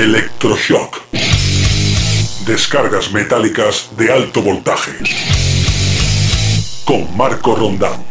Electroshock. Descargas metálicas de alto voltaje. Con Marco Rondán.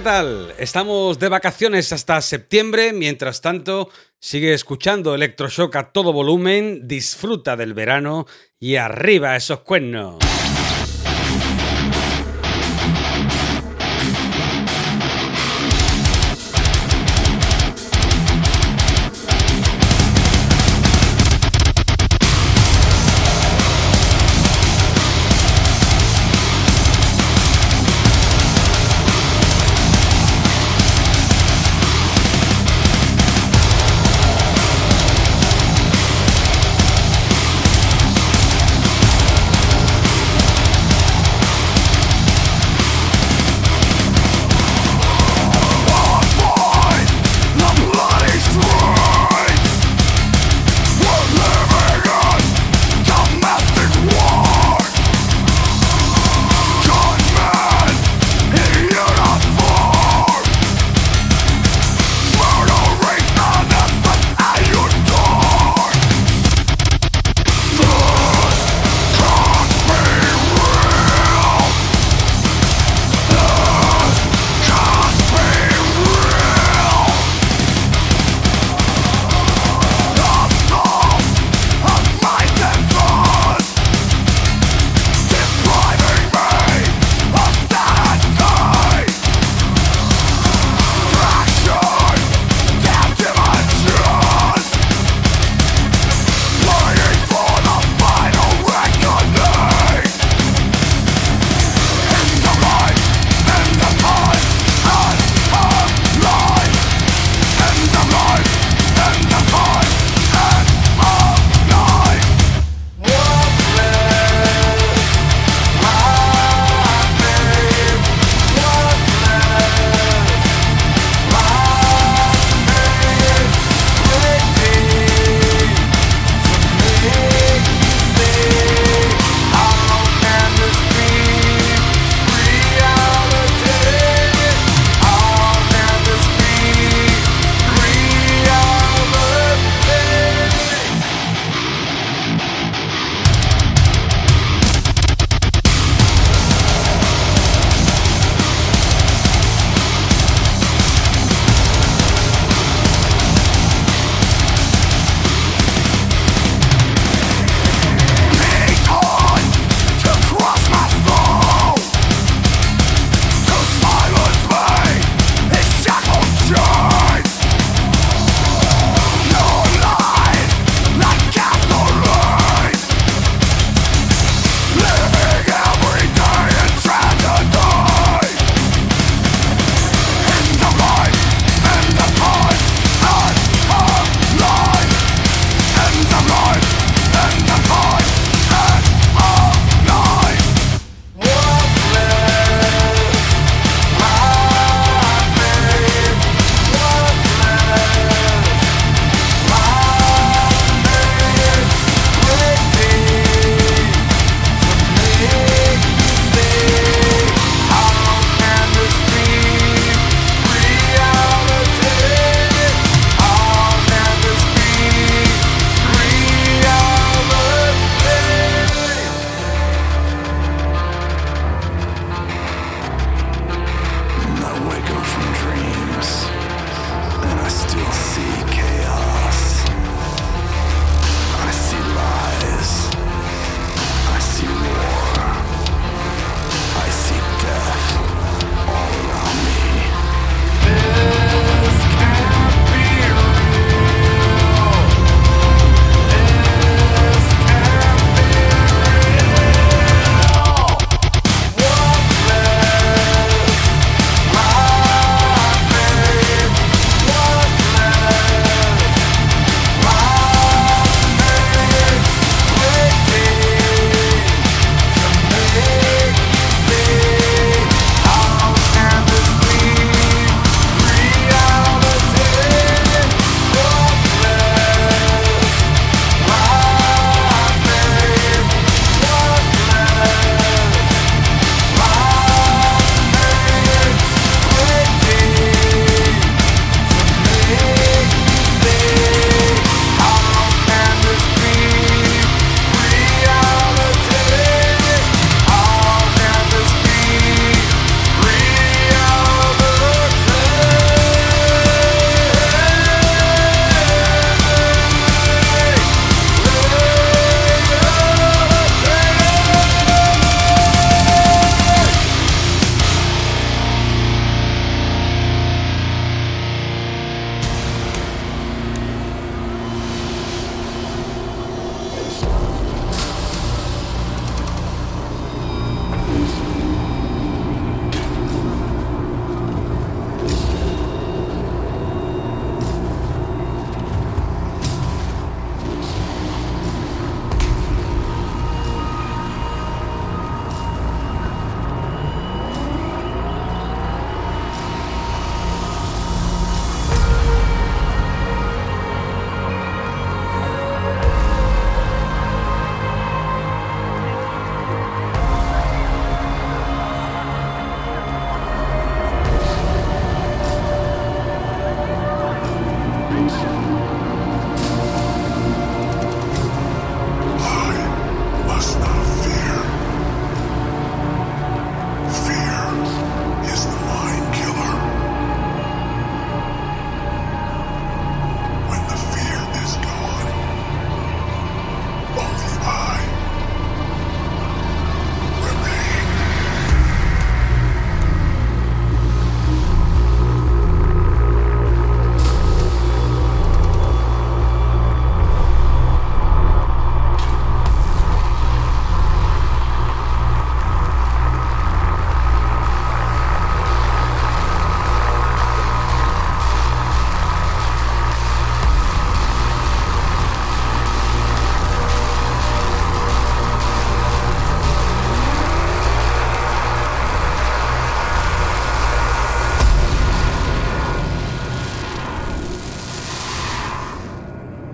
¿Qué tal? Estamos de vacaciones hasta septiembre. Mientras tanto, sigue escuchando Electroshock a todo volumen, disfruta del verano y arriba esos cuernos.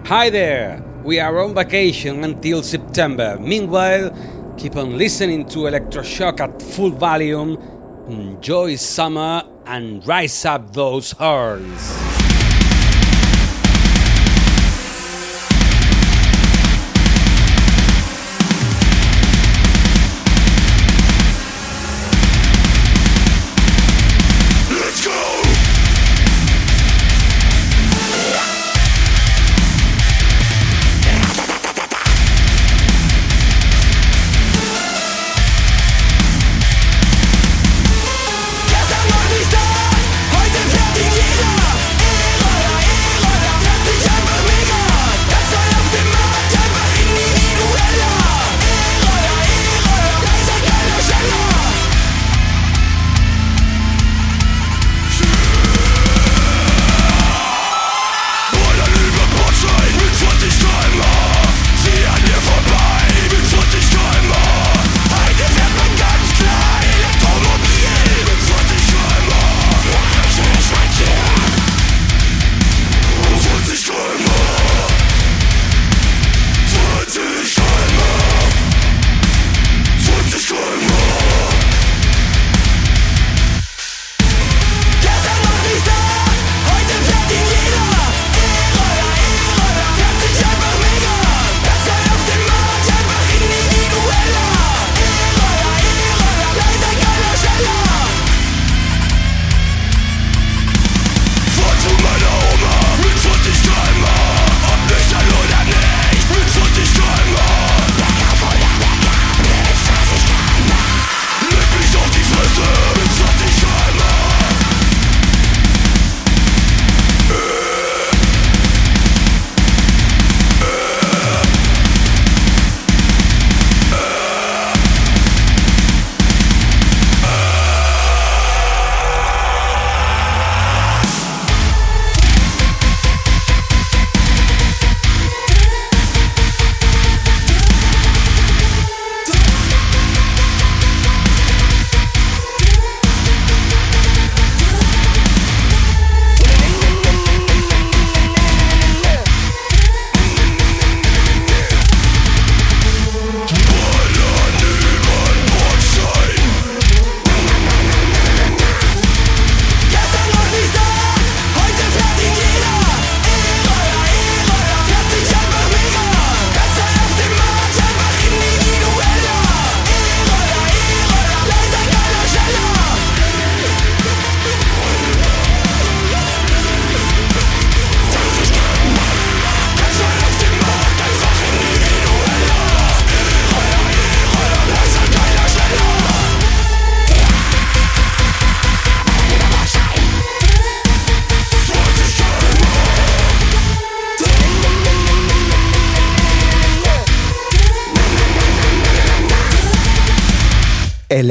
Hi there! We are on vacation until September. Meanwhile, keep on listening to Electroshock at full volume, enjoy summer, and rise up those horns.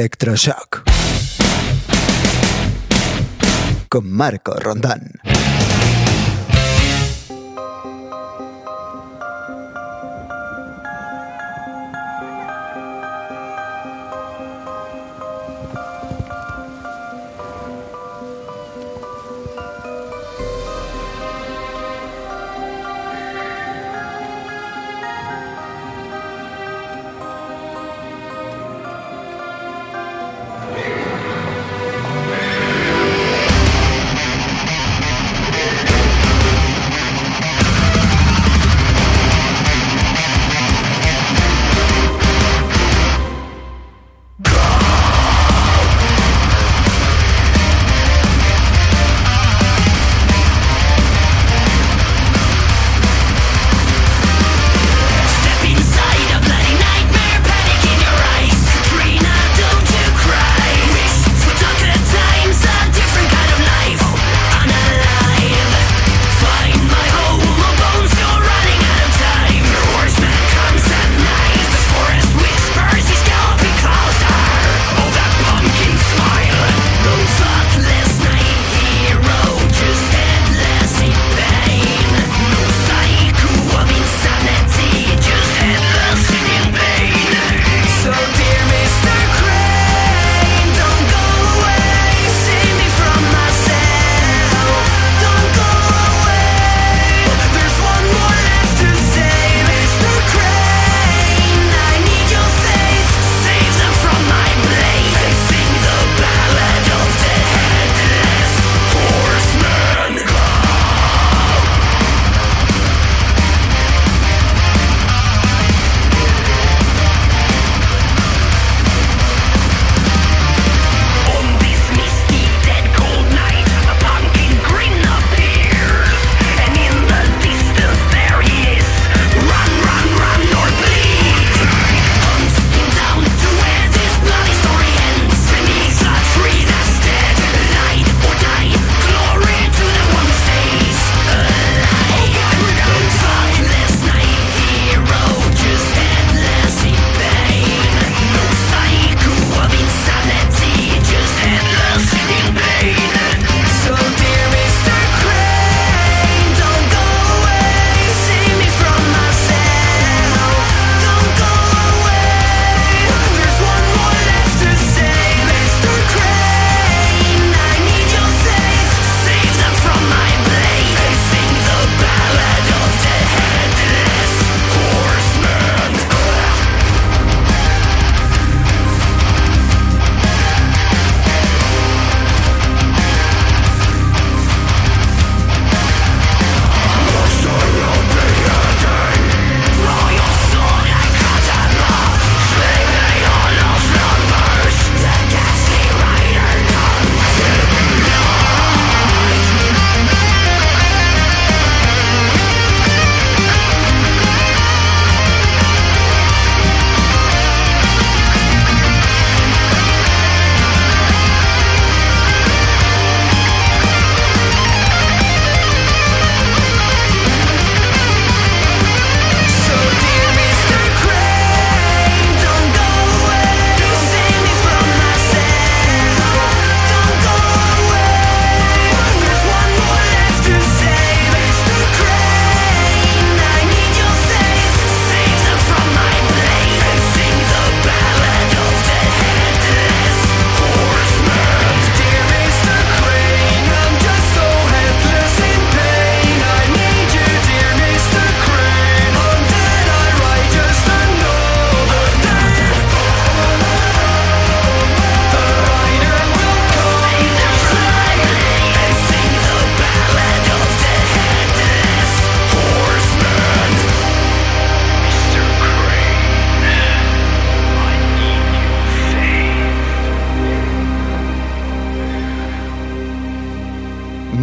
Electroshock. Con Marco Rondán.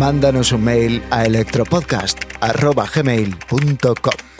Mándanos un mail a electropodcast.gmail.com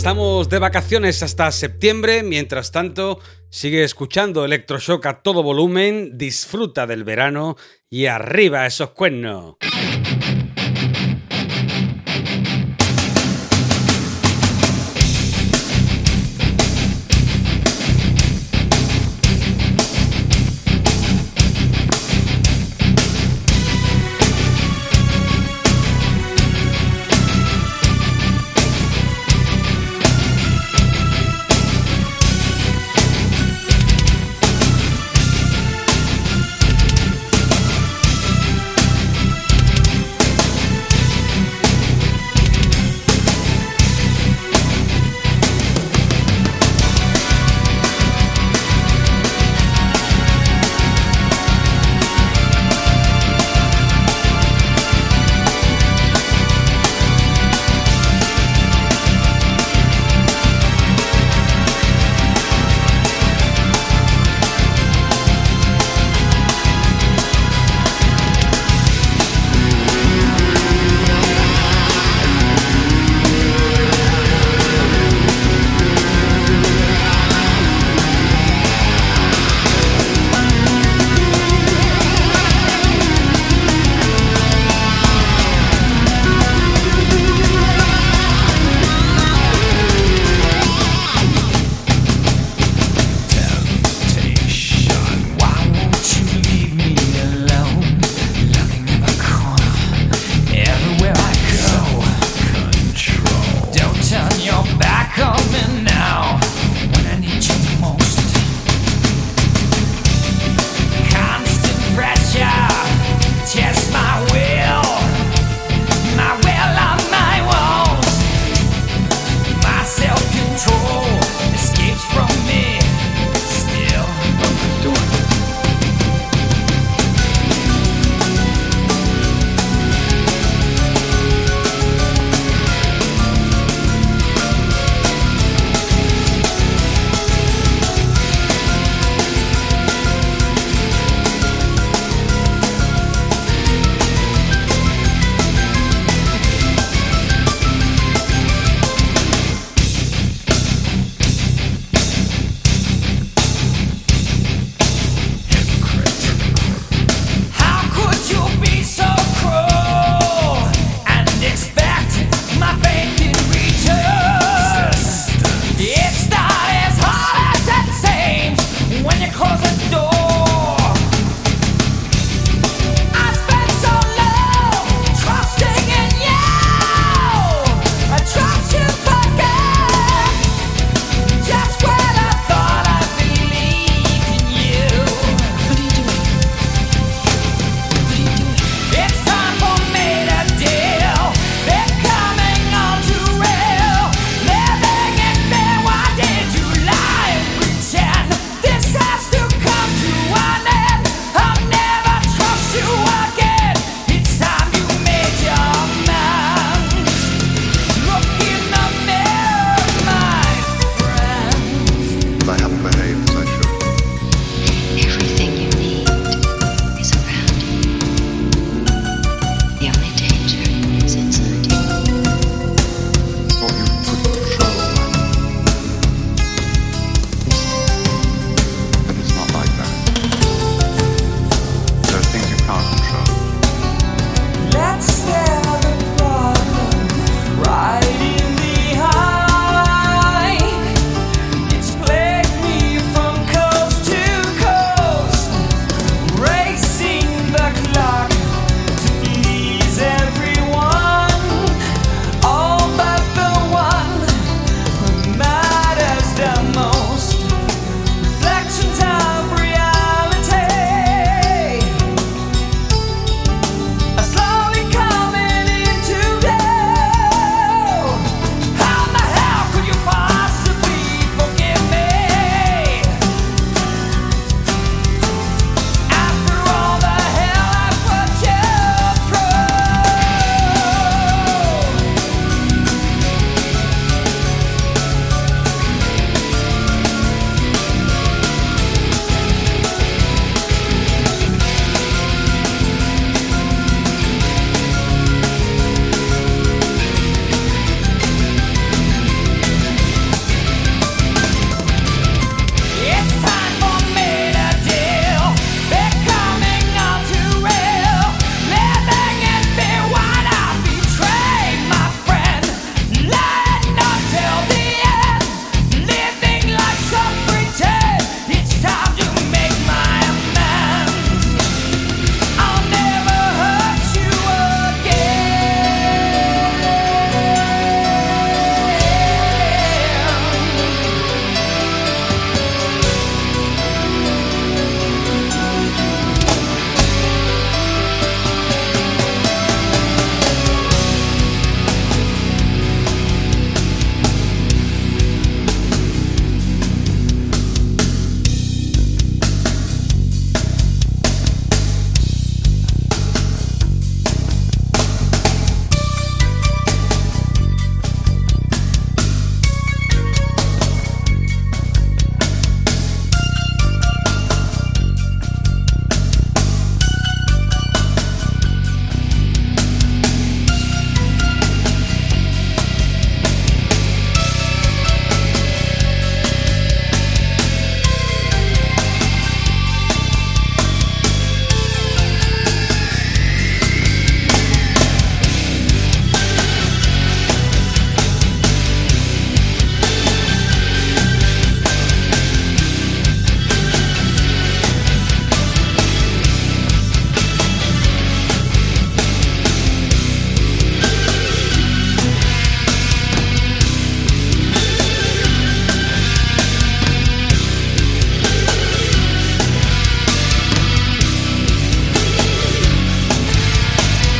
Estamos de vacaciones hasta septiembre, mientras tanto sigue escuchando Electroshock a todo volumen, disfruta del verano y arriba esos cuernos.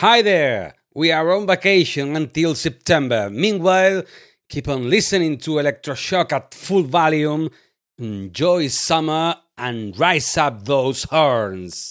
Hi there! We are on vacation until September. Meanwhile, keep on listening to Electroshock at full volume. Enjoy summer and rise up those horns.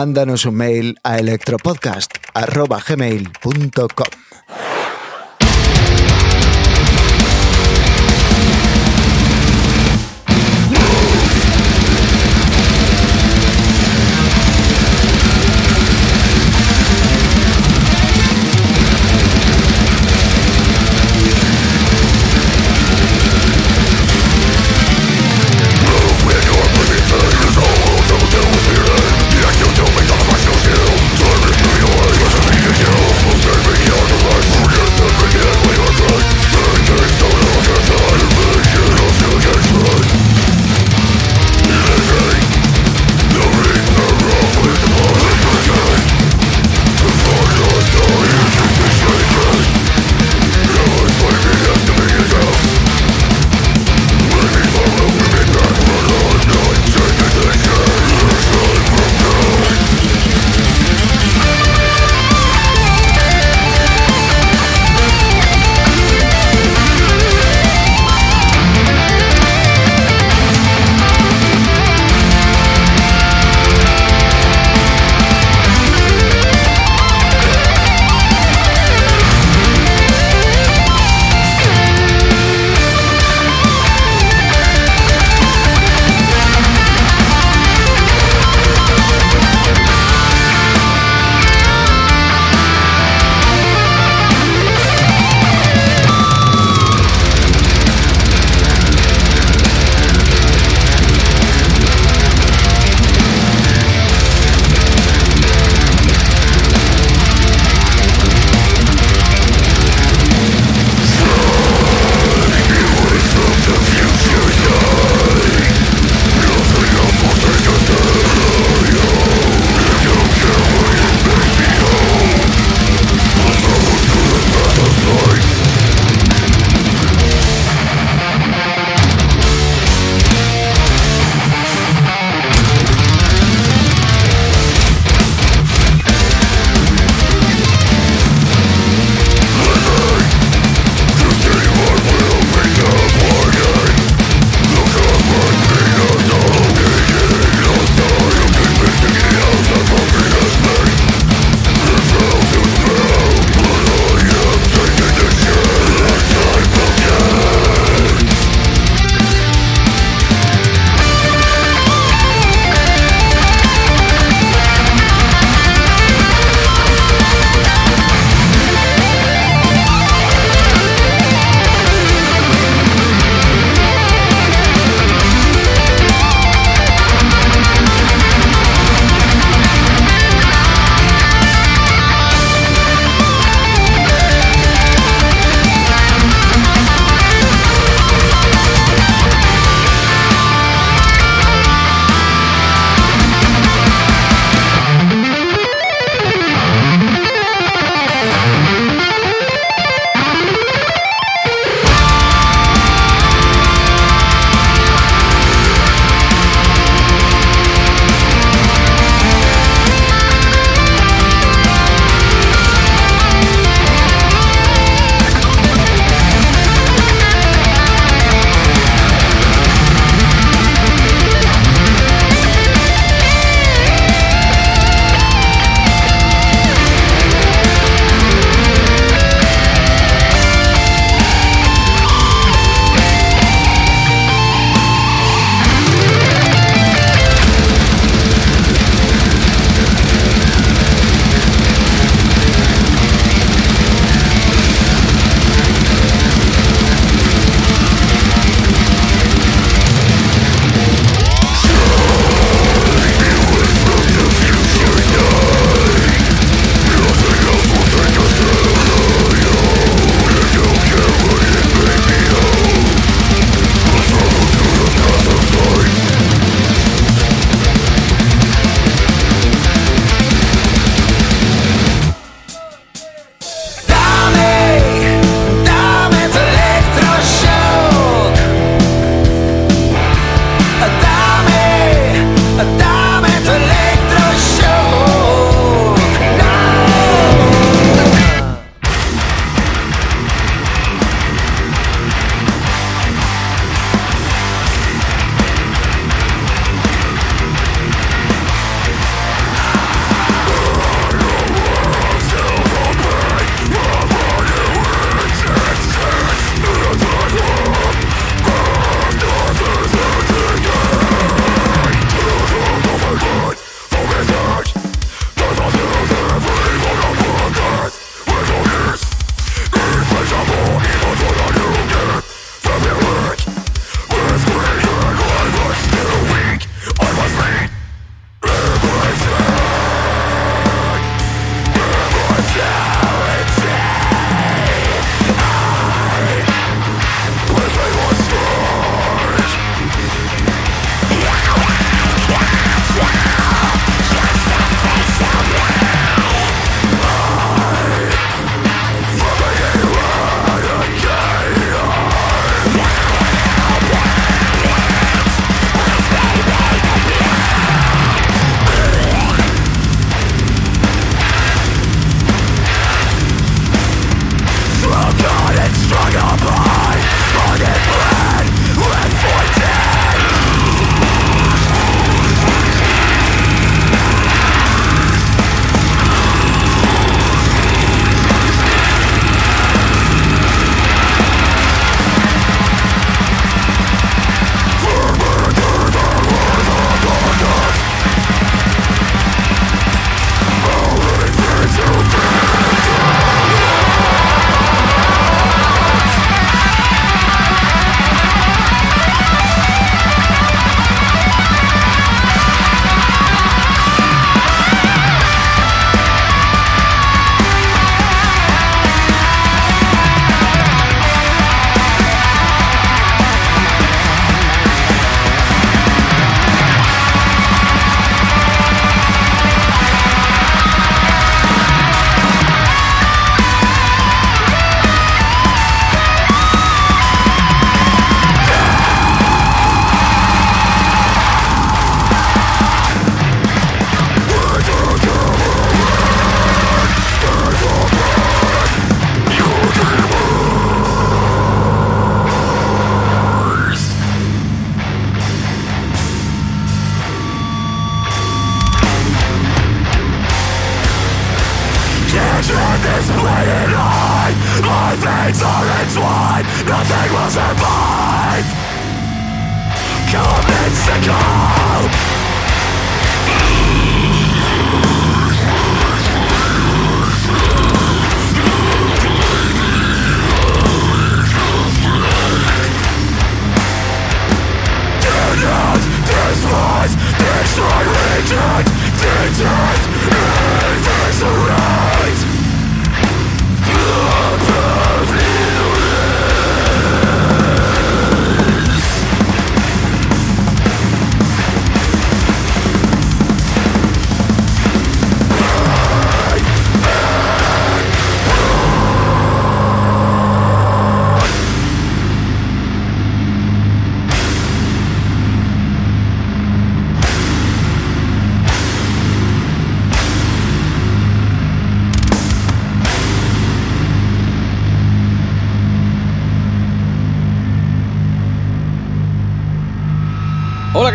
Mándanos un mail a electropodcast.gmail.com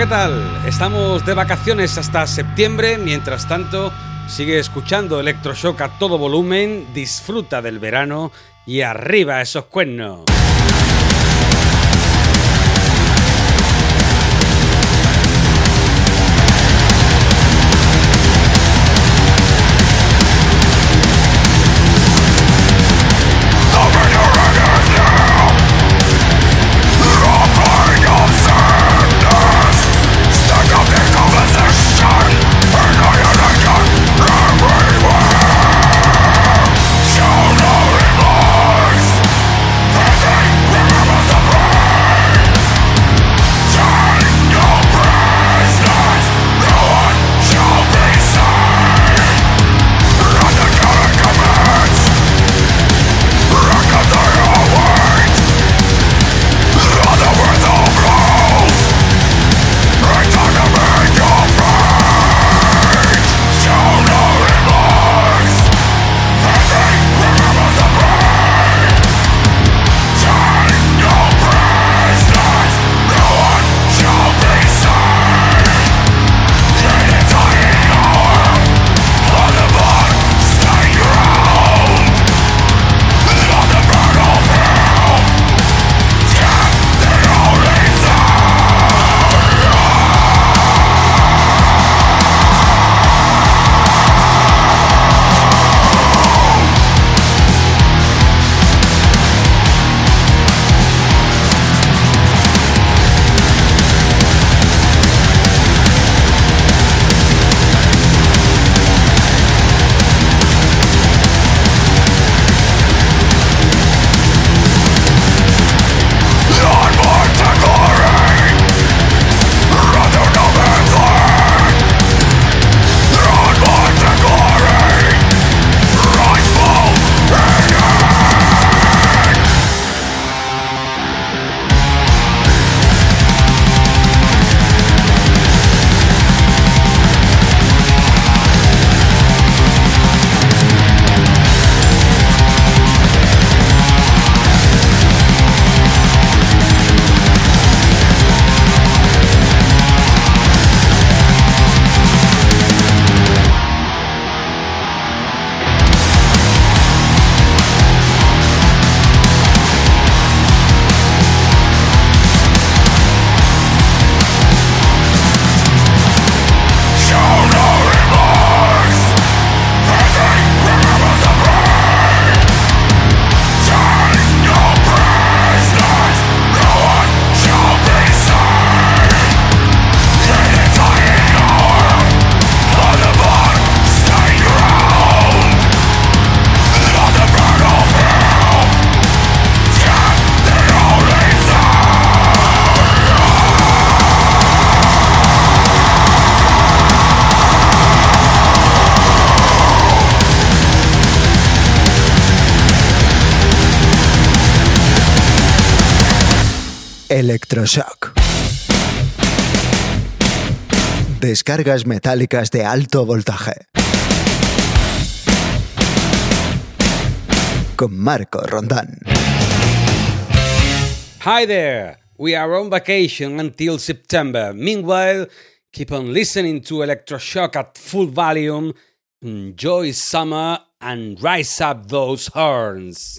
¿qué tal? Estamos de vacaciones hasta septiembre. Mientras tanto, sigue escuchando Electroshock a todo volumen, disfruta del verano y arriba esos cuernos. Descargas metálicas de alto voltaje. Con Marco Rondán. Hi there! We are on vacation until September. Meanwhile, keep on listening to Electroshock at full volume. Enjoy summer and rise up those horns.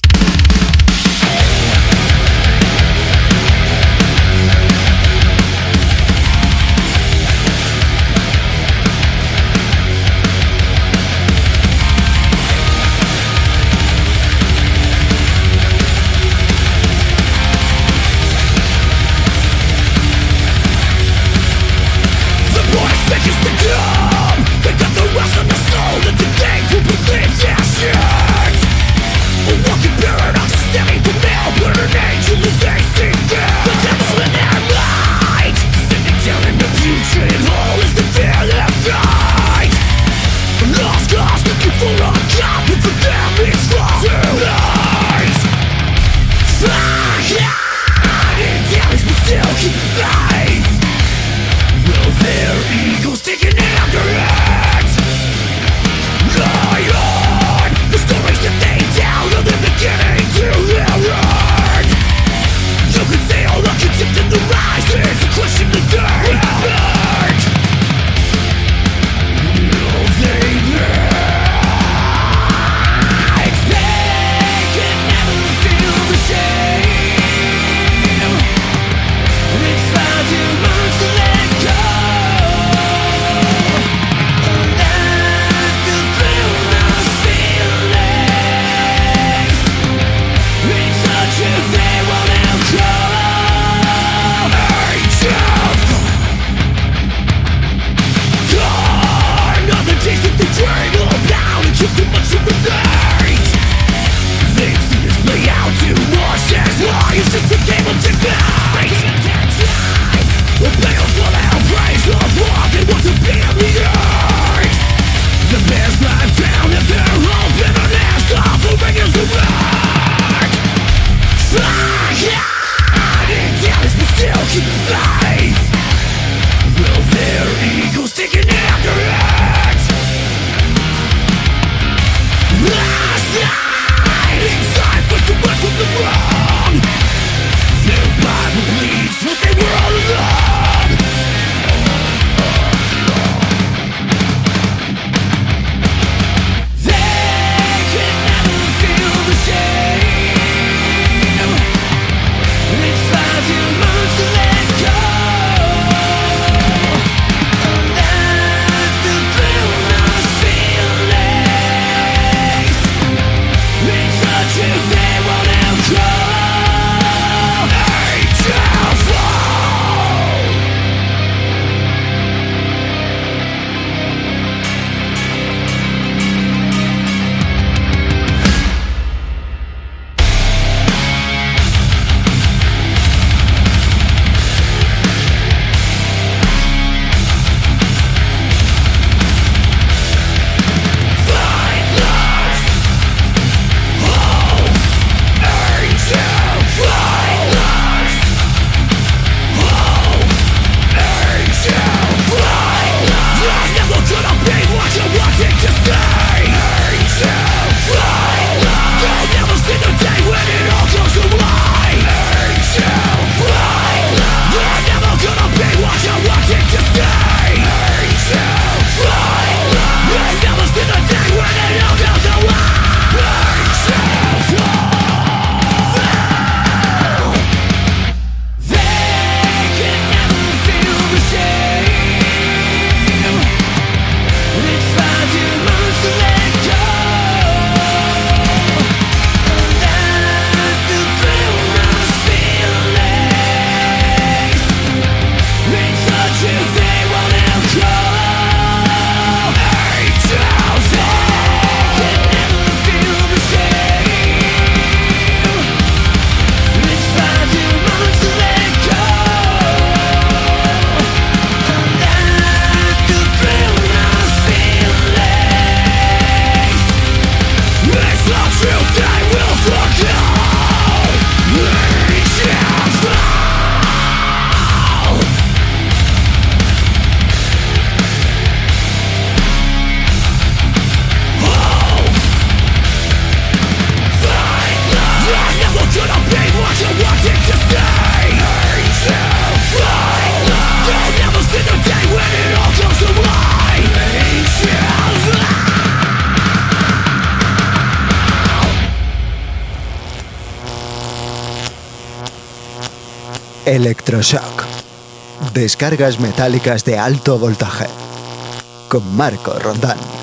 Descargas metálicas de alto voltaje. Con Marco Rondán.